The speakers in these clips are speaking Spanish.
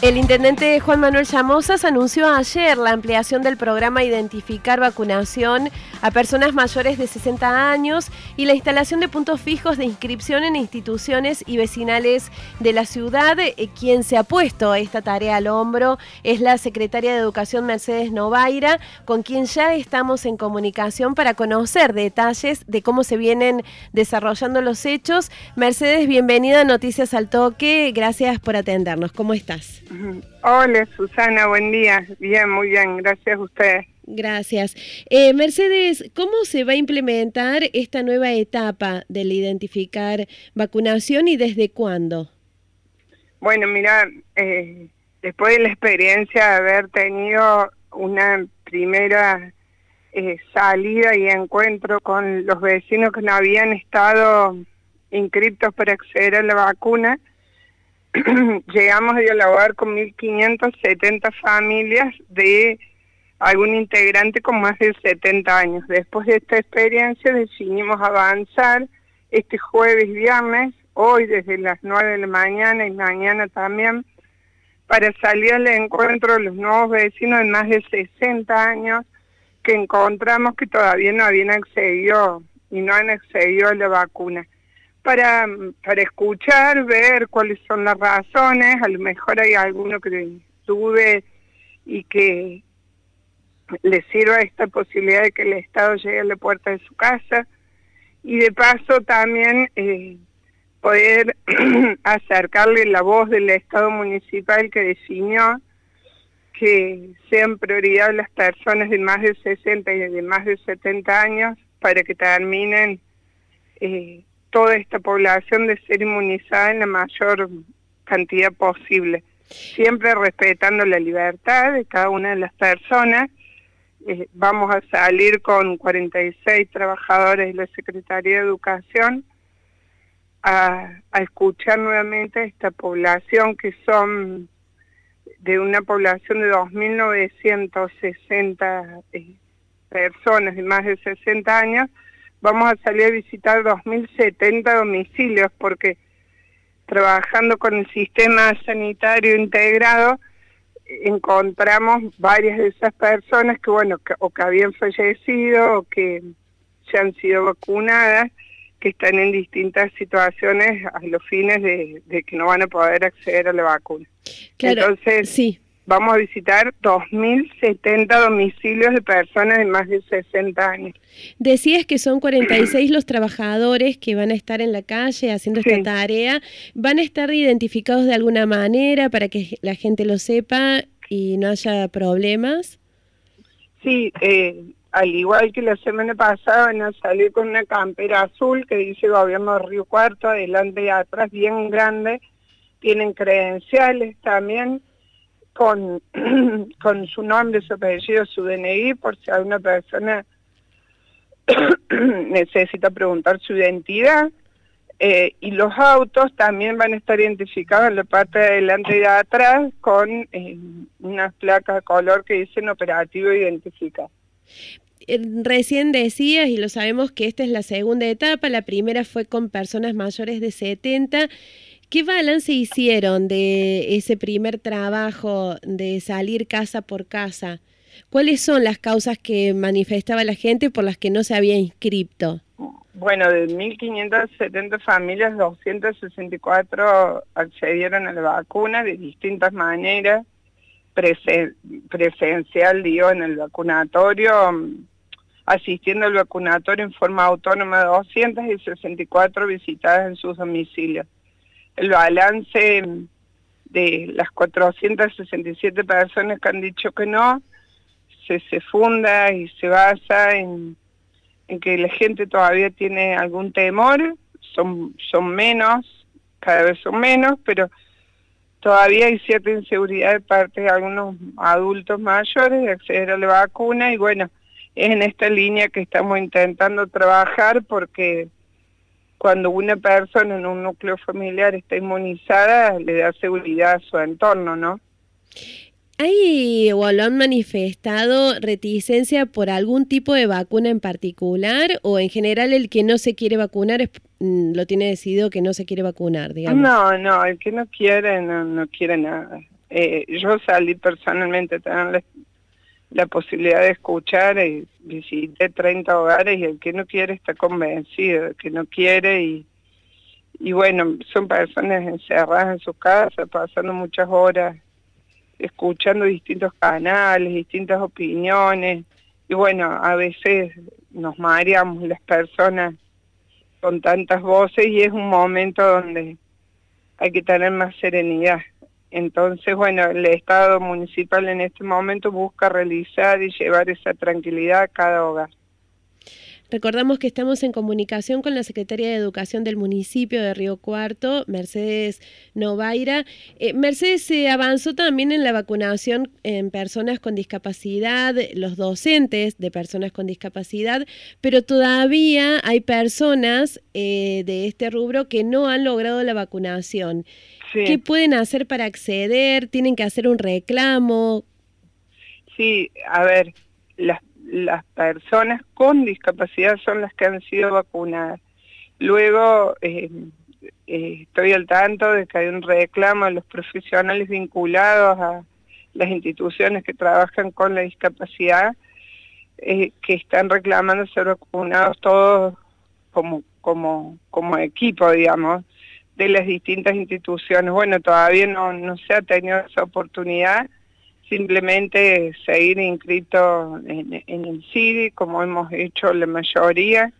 El intendente Juan Manuel Llamosas anunció ayer la ampliación del programa Identificar Vacunación a personas mayores de 60 años y la instalación de puntos fijos de inscripción en instituciones y vecinales de la ciudad. Eh, quien se ha puesto esta tarea al hombro es la secretaria de Educación Mercedes Novaira, con quien ya estamos en comunicación para conocer detalles de cómo se vienen desarrollando los hechos. Mercedes, bienvenida a Noticias al Toque. Gracias por atendernos. ¿Cómo estás? Hola Susana, buen día. Bien, muy bien, gracias a ustedes. Gracias. Eh, Mercedes, ¿cómo se va a implementar esta nueva etapa del identificar vacunación y desde cuándo? Bueno, mira, eh, después de la experiencia de haber tenido una primera eh, salida y encuentro con los vecinos que no habían estado inscritos para acceder a la vacuna, llegamos a dialogar con 1.570 familias de algún integrante con más de 70 años. Después de esta experiencia decidimos avanzar este jueves viernes, hoy desde las 9 de la mañana y mañana también, para salir al encuentro de los nuevos vecinos de más de 60 años que encontramos que todavía no habían accedido y no han accedido a la vacuna para, para escuchar, ver cuáles son las razones, a lo mejor hay alguno que tuve y que le sirva esta posibilidad de que el Estado llegue a la puerta de su casa. Y de paso también eh, poder acercarle la voz del Estado municipal que definió que sean prioridad las personas de más de 60 y de más de 70 años para que terminen eh, toda esta población de ser inmunizada en la mayor cantidad posible, siempre respetando la libertad de cada una de las personas. Eh, vamos a salir con 46 trabajadores de la Secretaría de Educación a, escuchar nuevamente a esta población que son de una población de 2.960 eh, personas de más de 60 años, vamos a salir a visitar 2.070 domicilios porque trabajando con el sistema sanitario integrado encontramos varias de esas personas que bueno o que habían fallecido o que se han sido vacunadas que están en distintas situaciones a los fines de, de que no van a poder acceder a la vacuna. Claro, Entonces, sí vamos a visitar 2.070 domicilios de personas de más de 60 años. Decías que son 46 los trabajadores que van a estar en la calle haciendo esta tarea. ¿Van a estar identificados de alguna manera para que la gente lo sepa y no haya problemas? Sí, eh, al igual que la semana pasada van a salir con una campera azul que dice Gobierno de Río Cuarto, adelante y atrás, bien grande. Tienen credenciales también con, con su nombre, su apellido, su DNI, por si alguna persona necesita preguntar su identidad. Eh, y los autos también van a estar identificados en la parte de adelante y de atrás con eh, unas placas de color que dicen operativo identifica. Eh, recién decías, y lo sabemos que esta es la segunda etapa, la primera fue con personas mayores de 70 ¿Qué balance hicieron de ese primer trabajo de salir casa por casa? ¿Cuáles son las causas que manifestaba la gente por las que no se había inscrito? Bueno, de 1.570 familias, 264 accedieron a la vacuna de distintas maneras, presencial, digo, en el vacunatorio, asistiendo al vacunatorio en forma autónoma de 264 visitadas en sus domicilios el balance de las 467 personas que han dicho que no, se, se funda y se basa en, en, que la gente todavía tiene algún temor, son, son menos, cada vez son menos, pero todavía hay cierta inseguridad de parte de algunos adultos mayores de acceder a la vacuna. Y bueno, es en esta línea que estamos intentando trabajar porque cuando una persona en un núcleo familiar está inmunizada, le da seguridad a su entorno, ¿no? ¿Hay o lo han manifestado reticencia por algún tipo de vacuna en particular o en general el que no se quiere vacunar mm, lo tiene decidido que no se quiere vacunar, digamos? No, no, el que no quiere no, no quiere nada. Eh, yo salí personalmente a tener la, posibilidad de escuchar y visité 30 hogares y el que no quiere está convencido, el que no quiere y, y bueno, son personas encerradas en sus casas, pasando muchas horas escuchando distintos canales, distintas opiniones, y bueno, a veces nos mareamos las personas con tantas voces y es un momento donde hay que tener más serenidad. Entonces, bueno, el Estado municipal en este momento busca realizar y llevar esa tranquilidad a cada hogar. Recordamos que estamos en comunicación con la Secretaria de Educación del municipio de Río Cuarto, Mercedes Novaira. Eh, Mercedes, se avanzó también en la vacunación en personas con discapacidad, los docentes de personas con discapacidad, pero todavía hay personas eh, de este rubro que no han logrado la vacunación. ¿Qué pueden hacer para acceder? ¿Tienen que hacer un reclamo? Sí, a ver, las las personas con discapacidad son las que han sido vacunadas. Luego eh, eh, estoy al tanto de que hay un reclamo a los profesionales vinculados a las instituciones que trabajan con la discapacidad, eh, que están reclamando ser vacunados todos como, como, como equipo, digamos, de las distintas instituciones. Bueno, todavía no, no se ha tenido esa oportunidad, simplemente seguir inscrito en, el CIDI, como hemos hecho la mayoría,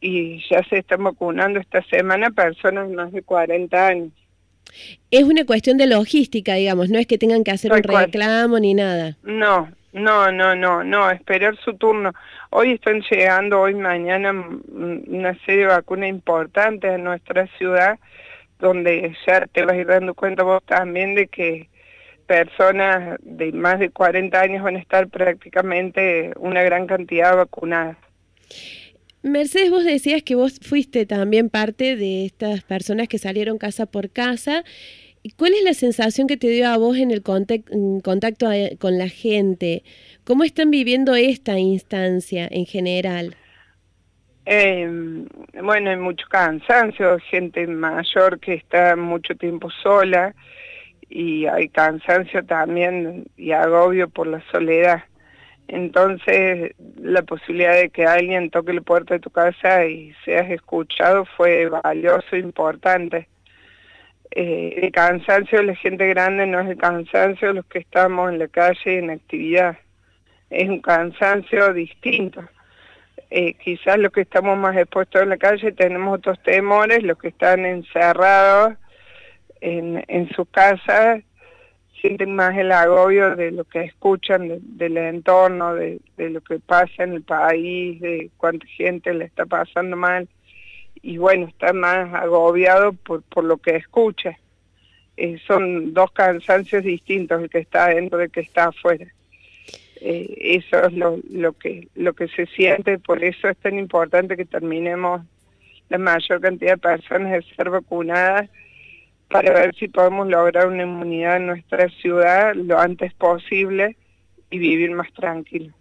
y ya se están vacunando esta semana personas más de 40 años. Es una cuestión de logística, digamos, no es que tengan que hacer un reclamo ni nada. No, no, no, no, no, esperar su turno. Hoy están llegando, hoy mañana, una serie de vacunas importantes a nuestra ciudad, donde ya te vas a ir dando cuenta vos también de que personas de más de 40 años van a estar prácticamente una gran cantidad vacunadas. Mercedes, vos decías que vos fuiste también parte de estas personas que salieron casa por casa. ¿Cuál es la sensación que te dio a vos en el contacto con la gente? ¿Cómo están viviendo esta instancia en general? Eh, bueno, hay mucho cansancio, gente mayor que está mucho tiempo sola, y hay cansancio también y agobio por la soledad. Entonces, la posibilidad de que alguien toque la puerta de tu casa y seas escuchado fue valioso, importante. Eh, el cansancio de la gente grande no es el cansancio de los que estamos en la calle en actividad. Es un cansancio distinto. Eh, quizás los que estamos más expuestos en la calle tenemos otros temores, los que están encerrados en, en su casa sienten más el agobio de lo que escuchan del entorno, de, lo que pasa en el país, de cuánta gente le está pasando mal. Y bueno, está más agobiado por, por lo que escucha. Eh, son dos cansancios distintos, el que está dentro y el que está afuera. Eh, eso es lo, lo, que, lo que se siente, por eso es tan importante que terminemos la mayor cantidad de personas de ser vacunadas para ver si podemos lograr una inmunidad en nuestra ciudad lo antes posible y vivir más tranquilo.